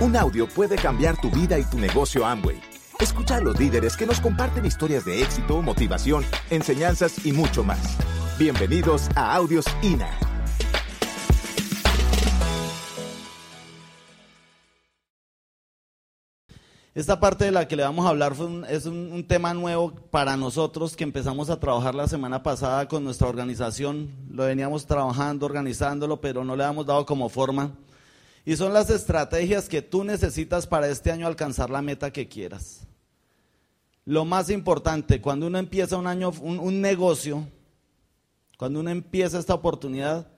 Un audio puede cambiar tu vida y tu negocio Amway. Escucha a los líderes que nos comparten historias de éxito, motivación, enseñanzas y mucho más. Bienvenidos a Audios INA. Esta parte de la que le vamos a hablar es un, un, tema nuevo para nosotros que empezamos a trabajar la semana pasada con nuestra organización. Lo veníamos trabajando, organizándolo, pero no le habíamos dado como forma. Y son las estrategias que tú necesitas para este año alcanzar la meta que quieras. Lo más importante, cuando uno empieza un año, un, negocio, cuando uno empieza esta oportunidad,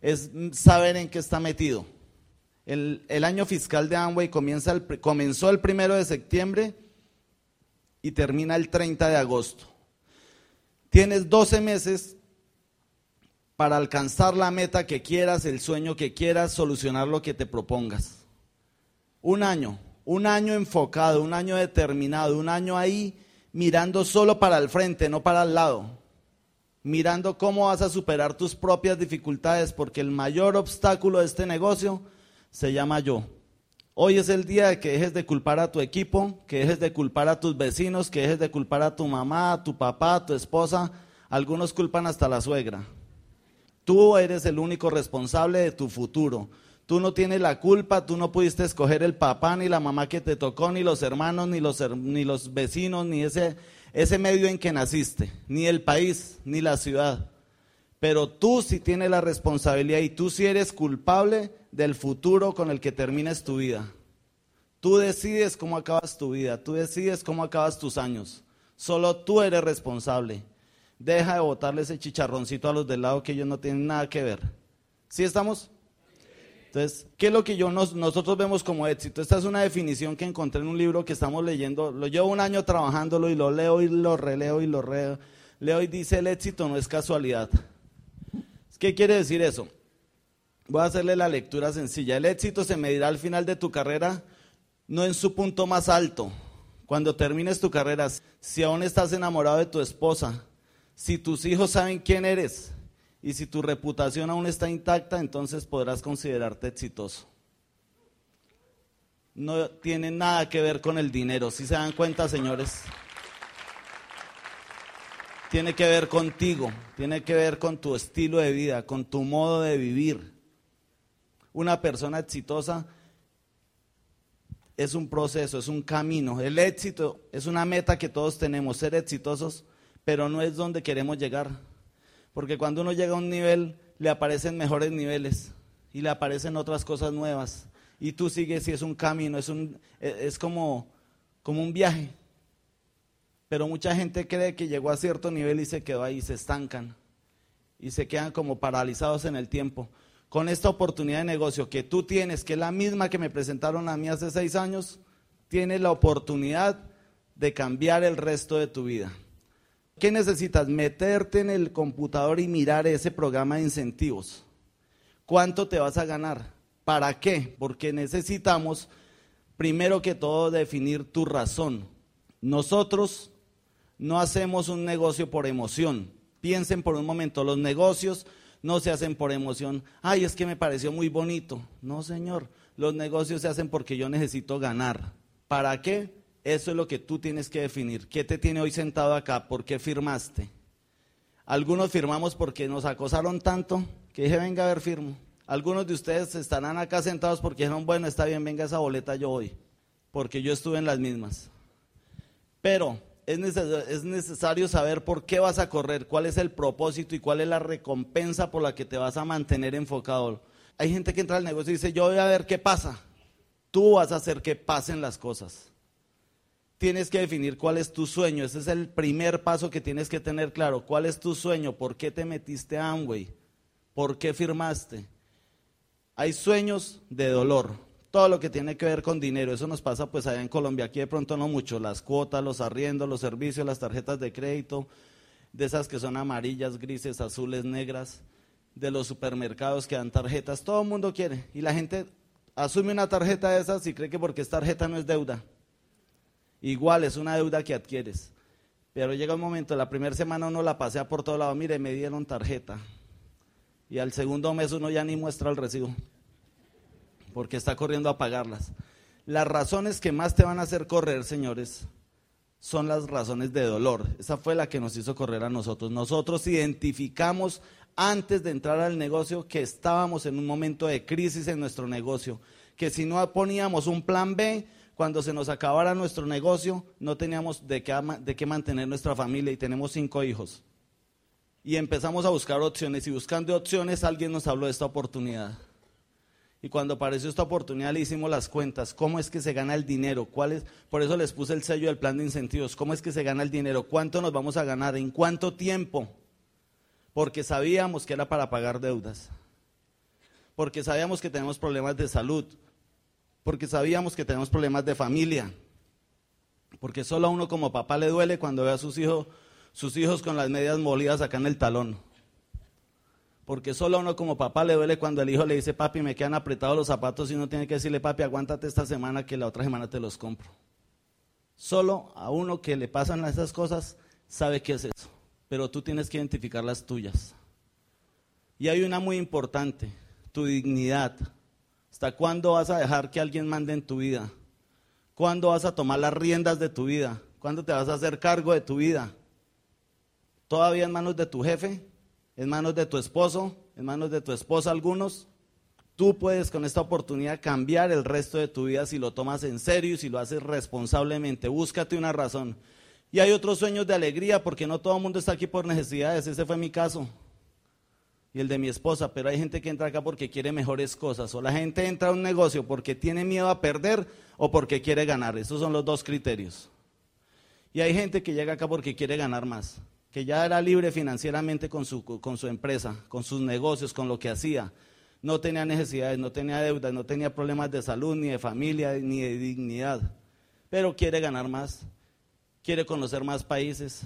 es saber en qué está metido. El, año fiscal de Amway comienza el, comenzó el primero de septiembre y termina el 30 de agosto. Tienes 12 meses para alcanzar la meta que quieras, el sueño que quieras, solucionar lo que te propongas. Un año, un año enfocado, un año determinado, un año ahí mirando solo para el frente, no para el lado. Mirando cómo vas a superar tus propias dificultades, porque el mayor obstáculo de este negocio se llama yo. Hoy es el día de que dejes de culpar a tu equipo, que dejes de culpar a tus vecinos, que dejes de culpar a tu mamá, tu papá, tu esposa. Algunos culpan hasta la suegra. Tú eres el único responsable de tu futuro. Tú no tienes la culpa, tú no pudiste escoger el papá ni la mamá que te tocó, ni los hermanos, ni los, ni los vecinos, ni ese, ese medio en que naciste, ni el país, ni la ciudad. Pero tú sí tienes la responsabilidad y tú sí eres culpable del futuro con el que termines tu vida. Tú decides cómo acabas tu vida, tú decides cómo acabas tus años. Solo tú eres responsable. Deja de botarle ese chicharroncito a los del lado que ellos no tienen nada que ver. ¿Sí estamos? Entonces, ¿qué es lo que yo nosotros vemos como éxito? Esta es una definición que encontré en un libro que estamos leyendo. Lo llevo un año trabajándolo y lo leo y lo releo y lo releo. Leo y dice, el éxito no es casualidad. ¿Qué quiere decir eso? Voy a hacerle la lectura sencilla. El éxito se medirá al final de tu carrera, no en su punto más alto. Cuando termines tu carrera, si aún estás enamorado de tu esposa, si tus hijos saben quién eres y si tu reputación aún está intacta, entonces podrás considerarte exitoso. No tiene nada que ver con el dinero, si se dan cuenta, señores. Tiene que ver contigo, tiene que ver con tu estilo de vida, con tu modo de vivir. Una persona exitosa es un proceso, es un camino. El éxito es una meta que todos tenemos, ser exitosos pero no es donde queremos llegar. Porque cuando uno llega a un nivel, le aparecen mejores niveles y le aparecen otras cosas nuevas. Y tú sigues y es un camino, es, un, e, es como, como un viaje. Pero mucha gente cree que llegó a cierto nivel y se quedó ahí, se estancan y se quedan como paralizados en el tiempo. Con esta oportunidad de negocio que tú tienes, que es la misma que me presentaron a mí hace seis años, tienes la oportunidad de cambiar el resto de tu vida. ¿Qué necesitas? Meterte en el computador y mirar ese programa de incentivos. ¿Cuánto te vas a ganar? ¿Para qué? Porque necesitamos, primero que todo, definir tu razón. Nosotros no hacemos un negocio por emoción. Piensen por un momento, los negocios no se hacen por emoción. Ay, es que me pareció muy bonito. No, señor, los negocios se hacen porque yo necesito ganar. ¿Para qué? Eso es lo que tú tienes que definir. ¿Qué te tiene hoy sentado acá? ¿Por qué firmaste? Algunos firmamos porque nos acosaron tanto que dije, venga a ver, firmo. Algunos de ustedes estarán acá sentados porque dijeron, bueno, está bien, venga esa boleta yo hoy, porque yo estuve en las mismas. Pero es necesario, es necesario saber por qué vas a correr, cuál es el propósito y cuál es la recompensa por la que te vas a mantener enfocado. Hay gente que entra al negocio y dice, yo voy a ver qué pasa. Tú vas a hacer que pasen las cosas tienes que definir cuál es tu sueño. Ese es el primer paso que tienes que tener claro. ¿Cuál es tu sueño? ¿Por qué te metiste a Amway? ¿Por qué firmaste? Hay sueños de dolor. Todo lo que tiene que ver con dinero. Eso nos pasa pues allá en Colombia. Aquí de pronto no mucho. Las cuotas, los arriendos, los servicios, las tarjetas de crédito. De esas que son amarillas, grises, azules, negras. De los supermercados que dan tarjetas. Todo el mundo quiere. Y la gente asume una tarjeta de esas y cree que porque es tarjeta no es deuda. Igual es una deuda que adquieres. Pero llega un momento, la primera semana uno la pasea por todo lado, mire, me dieron tarjeta. Y al segundo mes uno ya ni muestra el recibo, porque está corriendo a pagarlas. Las razones que más te van a hacer correr, señores, son las razones de dolor. Esa fue la que nos hizo correr a nosotros. Nosotros identificamos antes de entrar al negocio que estábamos en un momento de crisis en nuestro negocio, que si no poníamos un plan B, cuando se nos acabara nuestro negocio, no teníamos de qué, de qué mantener nuestra familia y tenemos cinco hijos. Y empezamos a buscar opciones y buscando opciones alguien nos habló de esta oportunidad. Y cuando apareció esta oportunidad le hicimos las cuentas, cómo es que se gana el dinero, ¿Cuál es? por eso les puse el sello del plan de incentivos, cómo es que se gana el dinero, cuánto nos vamos a ganar, en cuánto tiempo, porque sabíamos que era para pagar deudas, porque sabíamos que tenemos problemas de salud, porque sabíamos que tenemos problemas de familia, porque solo a uno como papá le duele cuando ve a sus hijos, sus hijos con las medias molidas acá en el talón. Porque solo a uno como papá le duele cuando el hijo le dice, papi, me quedan apretados los zapatos y uno tiene que decirle, papi, aguántate esta semana que la otra semana te los compro. Solo a uno que le pasan esas cosas sabe qué es eso, pero tú tienes que identificar las tuyas. Y hay una muy importante, tu dignidad. ¿Hasta cuándo vas a dejar que alguien mande en tu vida? ¿Cuándo vas a tomar las riendas de tu vida? ¿Cuándo te vas a hacer cargo de tu vida? ¿Todavía en manos de tu jefe? ¿En manos de tu esposo? ¿En manos de tu esposa algunos? Tú puedes con esta oportunidad cambiar el resto de tu vida si lo tomas en serio y si lo haces responsablemente. Búscate una razón. Y hay otros sueños de alegría porque no todo el mundo está aquí por necesidades. Ese fue mi caso y el de mi esposa, pero hay gente que entra acá porque quiere mejores cosas, o la gente entra a un negocio porque tiene miedo a perder o porque quiere ganar. Esos son los dos criterios. Y hay gente que llega acá porque quiere ganar más, que ya era libre financieramente con su, con su empresa, con sus negocios, con lo que hacía. No tenía necesidades, no tenía deudas, no tenía problemas de salud, ni de familia, ni de dignidad, pero quiere ganar más, quiere conocer más países,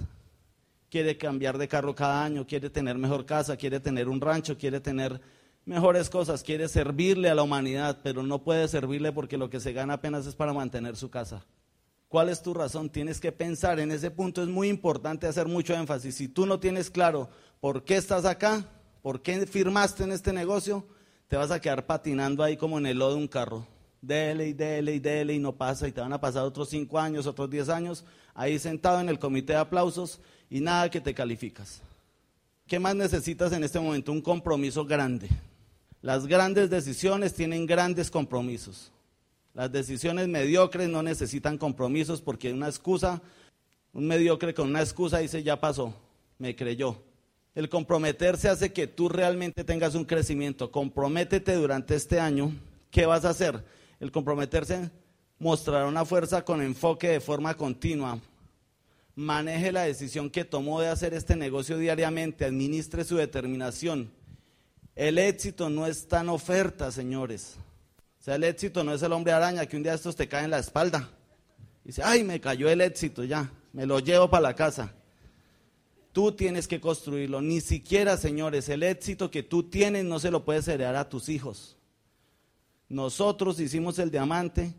quiere cambiar de carro cada año, quiere tener mejor casa, quiere tener un rancho, quiere tener mejores cosas, quiere servirle a la humanidad, pero no puede servirle porque lo que se gana apenas es para mantener su casa. ¿Cuál es tu razón? Tienes que pensar en ese punto, es muy importante hacer mucho énfasis. Si tú no tienes claro por qué estás acá, por qué firmaste en este negocio, te vas a quedar patinando ahí como en el lodo de un carro. Dele y dele y dele y no pasa y te van a pasar otros cinco años, otros diez años, ahí sentado en el comité de aplausos y nada que te calificas. ¿Qué más necesitas en este momento? Un compromiso grande. Las grandes decisiones tienen grandes compromisos. Las decisiones mediocres no necesitan compromisos porque una excusa, un mediocre con una excusa dice ya pasó, me creyó. El comprometerse hace que tú realmente tengas un crecimiento. Comprométete durante este año. ¿Qué vas a hacer? El comprometerse mostrará una fuerza con enfoque de forma continua, maneje la decisión que tomó de hacer este negocio diariamente, administre su determinación. El éxito no está en oferta, señores. O sea, el éxito no es el hombre araña que un día estos te cae en la espalda. Y dice, ay, me cayó el éxito ya, me lo llevo para la casa. Tú tienes que construirlo. Ni siquiera, señores, el éxito que tú tienes no se lo puedes heredar a tus hijos. Nosotros hicimos el diamante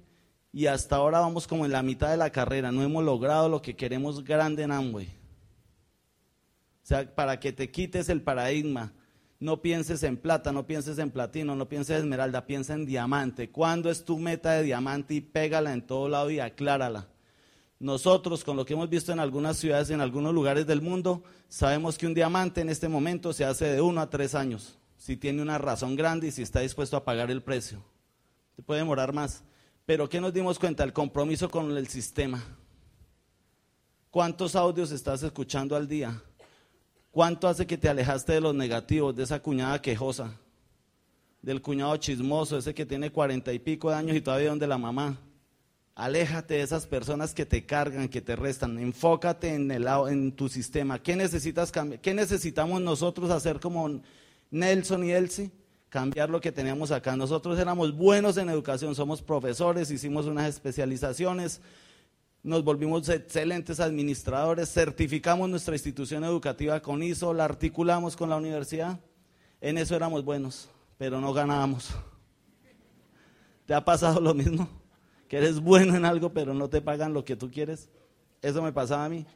y hasta ahora vamos como en la mitad de la carrera, no hemos logrado lo que queremos grande en Amway. O sea, para que te quites el paradigma, no pienses en plata, no pienses en platino, no pienses en esmeralda, piensa en diamante. ¿Cuándo es tu meta de diamante? Y pégala en todo lado y aclárala. Nosotros, con lo que hemos visto en algunas ciudades, en algunos lugares del mundo, sabemos que un diamante en este momento se hace de uno a tres años, si tiene una razón grande y si está dispuesto a pagar el precio. Se puede demorar más. Pero ¿qué nos dimos cuenta? El compromiso con el sistema. ¿Cuántos audios estás escuchando al día? ¿Cuánto hace que te alejaste de los negativos, de esa cuñada quejosa, del cuñado chismoso, ese que tiene cuarenta y pico de años y todavía donde la mamá? Aléjate de esas personas que te cargan, que te restan. Enfócate en, el, en tu sistema. ¿Qué necesitas cambiar? ¿Qué necesitamos nosotros hacer como Nelson y Elsie? Cambiar lo que teníamos acá. Nosotros éramos buenos en educación, somos profesores, hicimos unas especializaciones, nos volvimos excelentes administradores, certificamos nuestra institución educativa con ISO, la articulamos con la universidad. En eso éramos buenos, pero no ganábamos. ¿Te ha pasado lo mismo? Que eres bueno en algo, pero no te pagan lo que tú quieres. Eso me pasaba a mí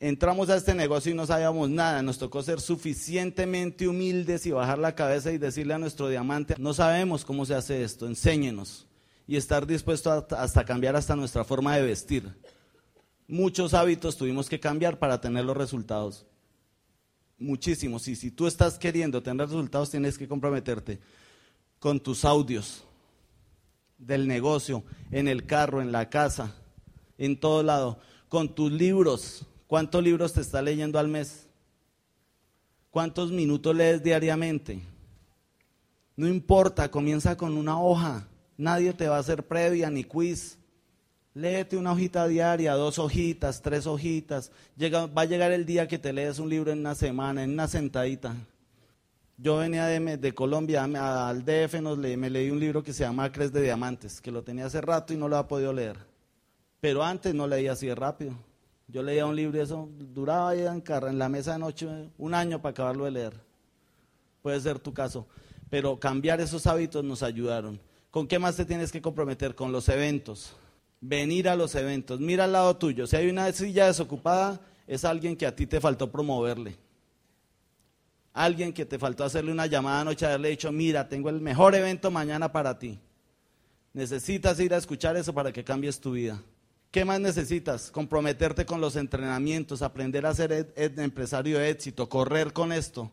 entramos a este negocio y no sabíamos nada, nos tocó ser suficientemente humildes y bajar la cabeza y decirle a nuestro diamante, no sabemos cómo se hace esto, enséñenos. y estar dispuesto hasta cambiar hasta nuestra forma de vestir. Muchos hábitos tuvimos que cambiar para tener los resultados. Muchísimos. Y si tú estás queriendo tener resultados, tienes que comprometerte con tus audios del negocio, en el carro, en la casa, en todo lado, con tus libros. ¿Cuántos libros te está leyendo al mes? ¿Cuántos minutos lees diariamente? No importa, comienza con una hoja. Nadie te va a hacer previa ni quiz. Léete una hojita diaria, dos hojitas, tres hojitas. Va a llegar el día que te lees un libro en una semana, en una sentadita. Yo venía de, Colombia al DF, nos me leí un libro que se llama Acres de Diamantes, que lo tenía hace rato y no lo ha podido leer. Pero antes no leía así de rápido. Yo leía un libro y eso duraba ahí en, en la mesa de noche un año para acabarlo de leer. Puede ser tu caso. Pero cambiar esos hábitos nos ayudaron. ¿Con qué más te tienes que comprometer? Con los eventos. Venir a los eventos. Mira al lado tuyo. Si hay una silla desocupada, es alguien que a ti te faltó promoverle. Alguien que te faltó hacerle una llamada anoche, haberle dicho, mira, tengo el mejor evento mañana para ti. Necesitas ir a escuchar eso para que cambies tu vida. ¿Qué más necesitas? Comprometerte con los entrenamientos, aprender a ser empresario de éxito, correr con esto.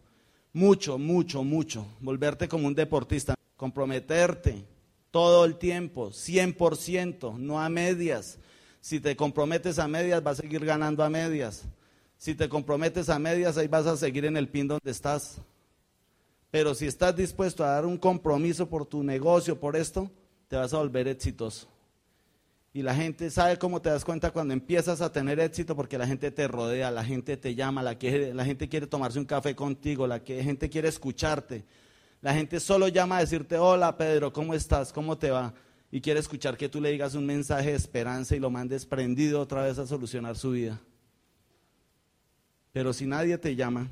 Mucho, mucho, mucho. Volverte como un deportista. Comprometerte todo el tiempo, 100%, no a medias. Si te comprometes a medias, vas a seguir ganando a medias. Si te comprometes a medias, ahí vas a seguir en el pin donde estás. Pero si estás dispuesto a dar un compromiso por tu negocio, por esto, te vas a volver exitoso. Y la gente sabe cómo te das cuenta cuando empiezas a tener éxito porque la gente te rodea, la gente te llama, la, la gente quiere tomarse un café contigo, la gente quiere escucharte. La gente solo llama a decirte, hola Pedro, ¿cómo estás? ¿Cómo te va? Y quiere escuchar que tú le digas un mensaje de esperanza y lo mandes prendido otra vez a solucionar su vida. Pero si nadie te llama,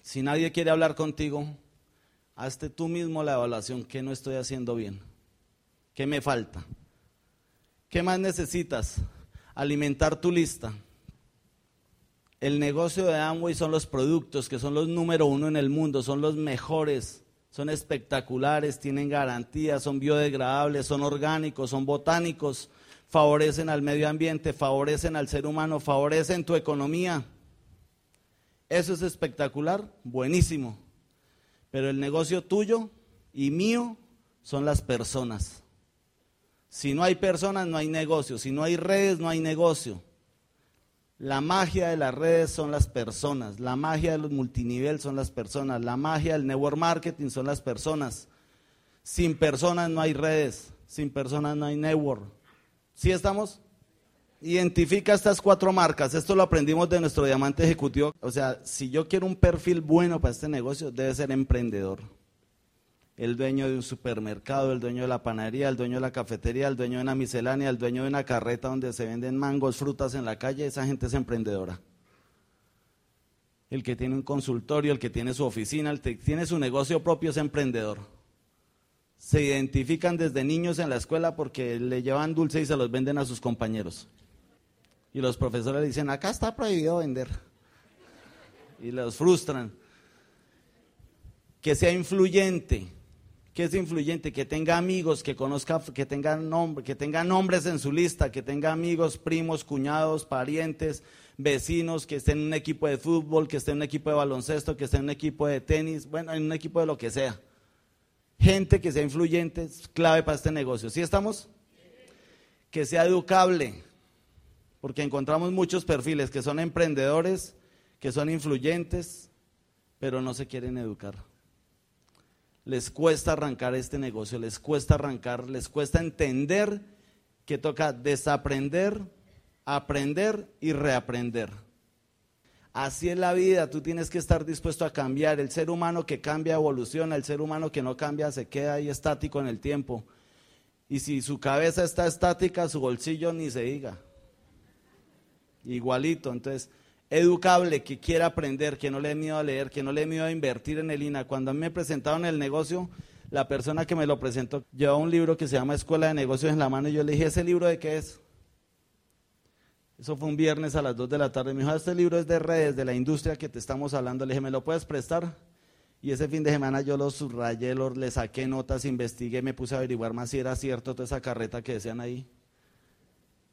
si nadie quiere hablar contigo, hazte tú mismo la evaluación, ¿qué no estoy haciendo bien? ¿Qué me falta? ¿Qué más necesitas? Alimentar tu lista. El negocio de Amway son los productos que son los número uno en el mundo, son los mejores son espectaculares, tienen garantías, son biodegradables, son orgánicos, son botánicos, favorecen al medio ambiente, favorecen al ser humano, favorecen tu economía. Eso es espectacular, buenísimo. Pero el negocio tuyo y mío son las personas. Si no hay personas, no hay negocio. Si no hay redes, no hay negocio. La magia de las redes son las personas, la magia de los multinivel son las personas, la magia del network marketing son las personas. Sin personas no hay redes, sin personas no hay network. ¿Sí estamos? Identifica estas cuatro marcas. Esto lo aprendimos de nuestro diamante ejecutivo. O sea, si yo quiero un perfil bueno para este negocio, debe ser emprendedor el dueño de un supermercado, el dueño de la panadería, el dueño de la cafetería, el dueño de una miscelánea, el dueño de una carreta donde se venden mangos, frutas en la calle, esa gente es emprendedora. El que tiene un consultorio, el que tiene su oficina, el que tiene su negocio propio es emprendedor. Se identifican desde niños en la escuela porque le llevan dulce y se los venden a sus compañeros. Y los profesores dicen, acá está prohibido vender. Y los frustran. Que sea influyente, que es influyente, que tenga amigos, que conozca, que tenga, nombre, que tenga nombres en su lista, que tenga amigos, primos, cuñados, parientes, vecinos, que esté en un equipo de fútbol, que esté en un equipo de baloncesto, que esté en un equipo de tenis, bueno, en un equipo de lo que sea. Gente que sea influyente es clave para este negocio. ¿Sí estamos? Que sea educable, porque encontramos muchos perfiles que son emprendedores, que son influyentes, pero no se quieren educar les cuesta arrancar este negocio, les cuesta arrancar, les cuesta entender que toca desaprender, aprender y reaprender. Así es la vida, tú tienes que estar dispuesto a cambiar. El ser humano que cambia evoluciona, el ser humano que no cambia se queda ahí estático en el tiempo. Y si su cabeza está estática, su bolsillo ni se diga. Igualito, entonces educable, que quiera aprender, que no le dé miedo a leer, que no le dé miedo a invertir en el INA. Cuando a mí me presentaron el negocio, la persona que me lo presentó llevaba un libro que se llama Escuela de Negocios en la mano y yo le dije, ¿ese libro de qué es? Eso fue un viernes a las 2 de la tarde. Me dijo, ah, este libro es de redes, de la industria que te estamos hablando. Le dije, ¿me lo puedes prestar? Y ese fin de semana yo los subrayé, los, le saqué notas, investigué, me puse a averiguar más si era cierto toda esa carreta que decían ahí.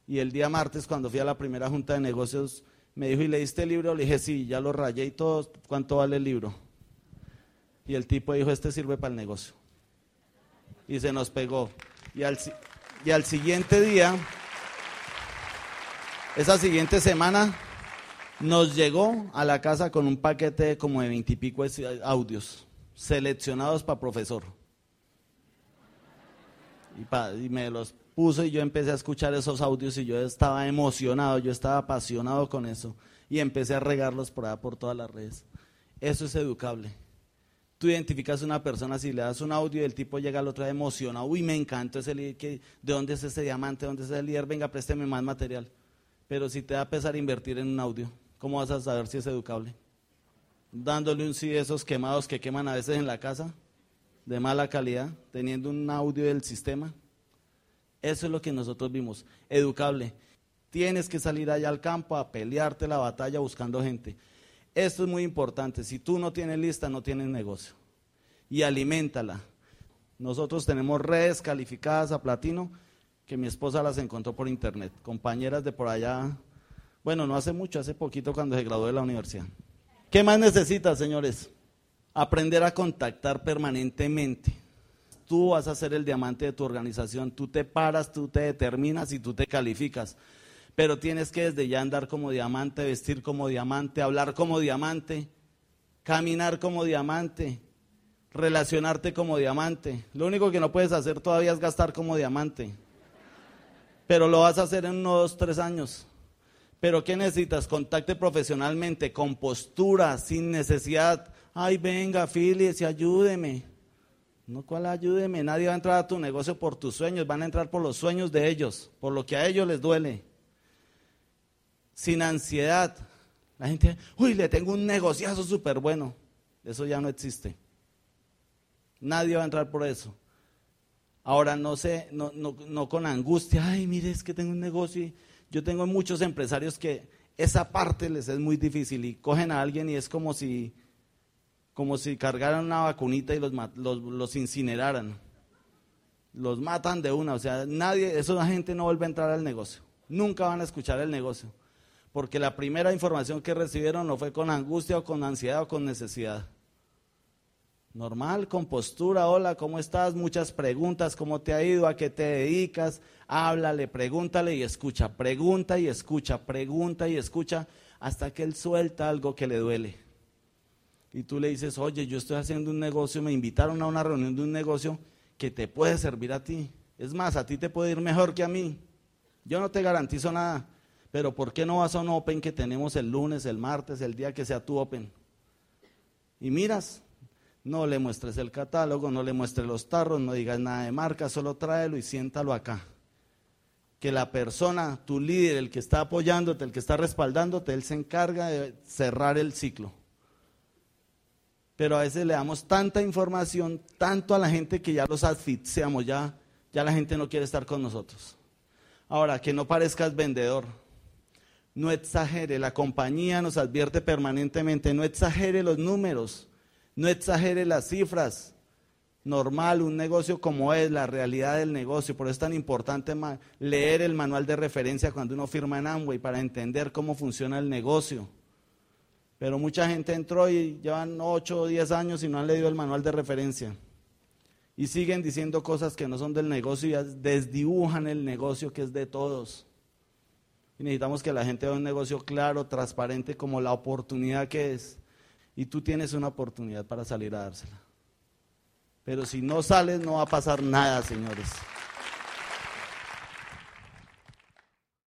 Y el día martes, cuando fui a la primera junta de negocios, me dijo, ¿y leíste el libro? Le dije, sí, ya lo rayé y todo. ¿Cuánto vale el libro? Y el tipo dijo, este sirve para el negocio. Y se nos pegó. Y al, y al siguiente día, esa siguiente semana, nos llegó a la casa con un paquete como de veintipico audios seleccionados para profesor. Y, y, me los puso y yo empecé a escuchar esos audios y yo estaba emocionado, yo estaba apasionado con eso y empecé a regarlos por por todas las redes. Eso es educable. Tú identificas a una persona si le das un audio y el tipo llega al otro día emocionado, uy, me encantó ese líder, ¿de dónde es ese diamante? ¿De dónde es ese líder? Venga, présteme más material. Pero si te da pesar invertir en un audio, ¿cómo vas a saber si es educable? Dándole un sí de esos quemados que queman a veces en la casa, de mala calidad, teniendo un audio del sistema. Eso es lo que nosotros vimos, educable. Tienes que salir allá al campo a pelearte la batalla buscando gente. Esto es muy importante. Si tú no tienes lista, no tienes negocio. Y aliméntala. Nosotros tenemos redes calificadas a platino que mi esposa las encontró por internet. Compañeras de por allá. Bueno, no hace mucho, hace poquito cuando se graduó de la universidad. ¿Qué más necesitas, señores? Aprender a contactar permanentemente tú vas a ser el diamante de tu organización, tú te paras, tú te determinas y tú te calificas. Pero tienes que desde ya andar como diamante, vestir como diamante, hablar como diamante, caminar como diamante, relacionarte como diamante. Lo único que no puedes hacer todavía es gastar como diamante. Pero lo vas a hacer en unos tres años. Pero ¿qué necesitas? Contacte profesionalmente, con postura, sin necesidad. Ay, venga, y ayúdeme. No, cuál ayúdeme. Nadie va a entrar a tu negocio por tus sueños, van a entrar por los sueños de ellos, por lo que a ellos les duele. Sin ansiedad. La gente, uy, le tengo un negociazo súper bueno. Eso ya no existe. Nadie va a entrar por eso. Ahora no sé, no, no, no con angustia, ay, mire, es que tengo un negocio. yo tengo muchos empresarios que esa parte les es muy difícil y cogen a alguien y es como si como si cargaran una vacunita y los, los, incineraran. Los matan de una, o sea, nadie, esa gente no vuelve a entrar al negocio. Nunca van a escuchar el negocio. Porque la primera información que recibieron no fue con angustia o con ansiedad o con necesidad. Normal, con postura, hola, ¿cómo estás? Muchas preguntas, ¿cómo te ha ido? ¿A qué te dedicas? Háblale, pregúntale y escucha, pregunta y escucha, pregunta y escucha, hasta que él suelta algo que le duele y tú le dices, oye, yo estoy haciendo un negocio, me invitaron a una reunión de un negocio que te puede servir a ti. Es más, a ti te puede ir mejor que a mí. Yo no te garantizo nada, pero ¿por qué no vas a un Open que tenemos el lunes, el martes, el día que sea tu Open? Y miras, no le muestres el catálogo, no le muestres los tarros, no digas nada de marca, solo tráelo y siéntalo acá. Que la persona, tu líder, el que está apoyándote, el que está respaldándote, él se encarga de cerrar el ciclo pero a veces le damos tanta información, tanto a la gente que ya los asfixiamos, ya, ya la gente no quiere estar con nosotros. Ahora, que no parezcas vendedor, no exagere, la compañía nos advierte permanentemente, no exagere los números, no exagere las cifras. Normal, un negocio como es, la realidad del negocio, por eso es tan importante leer el manual de referencia cuando uno firma en Amway para entender cómo funciona el negocio. Pero mucha gente entró y llevan 8 o 10 años y no han leído el manual de referencia. Y siguen diciendo cosas que no son del negocio y desdibujan el negocio que es de todos. Y necesitamos que la gente vea un negocio claro, transparente, como la oportunidad que es. Y tú tienes una oportunidad para salir a dársela. Pero si no sales, no va a pasar nada, señores.